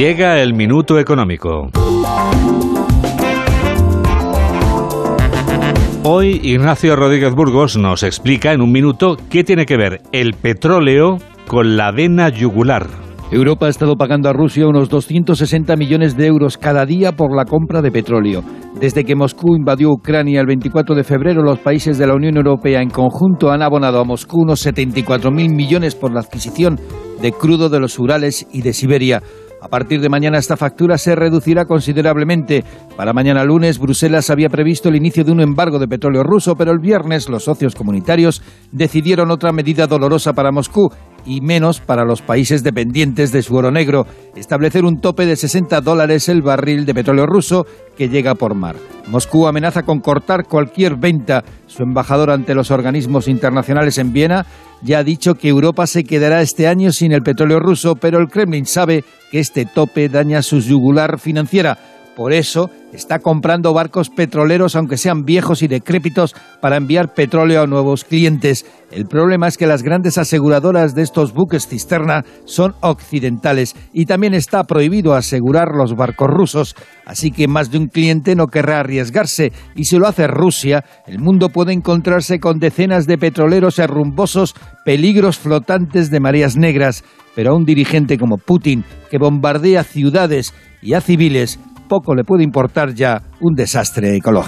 Llega el minuto económico. Hoy Ignacio Rodríguez Burgos nos explica en un minuto qué tiene que ver el petróleo con la vena yugular. Europa ha estado pagando a Rusia unos 260 millones de euros cada día por la compra de petróleo. Desde que Moscú invadió Ucrania el 24 de febrero, los países de la Unión Europea en conjunto han abonado a Moscú unos 74.000 millones por la adquisición de crudo de los Urales y de Siberia. A partir de mañana esta factura se reducirá considerablemente. Para mañana lunes, Bruselas había previsto el inicio de un embargo de petróleo ruso, pero el viernes los socios comunitarios decidieron otra medida dolorosa para Moscú y menos para los países dependientes de su oro negro, establecer un tope de 60 dólares el barril de petróleo ruso que llega por mar. Moscú amenaza con cortar cualquier venta. Su embajador ante los organismos internacionales en Viena ya ha dicho que Europa se quedará este año sin el petróleo ruso, pero el Kremlin sabe que este tope daña su yugular financiera. Por eso está comprando barcos petroleros, aunque sean viejos y decrépitos, para enviar petróleo a nuevos clientes. El problema es que las grandes aseguradoras de estos buques cisterna son occidentales y también está prohibido asegurar los barcos rusos. Así que más de un cliente no querrá arriesgarse y si lo hace Rusia, el mundo puede encontrarse con decenas de petroleros herrumbosos, peligros flotantes de mareas negras. Pero a un dirigente como Putin, que bombardea ciudades y a civiles, poco le puede importar ya un desastre ecológico.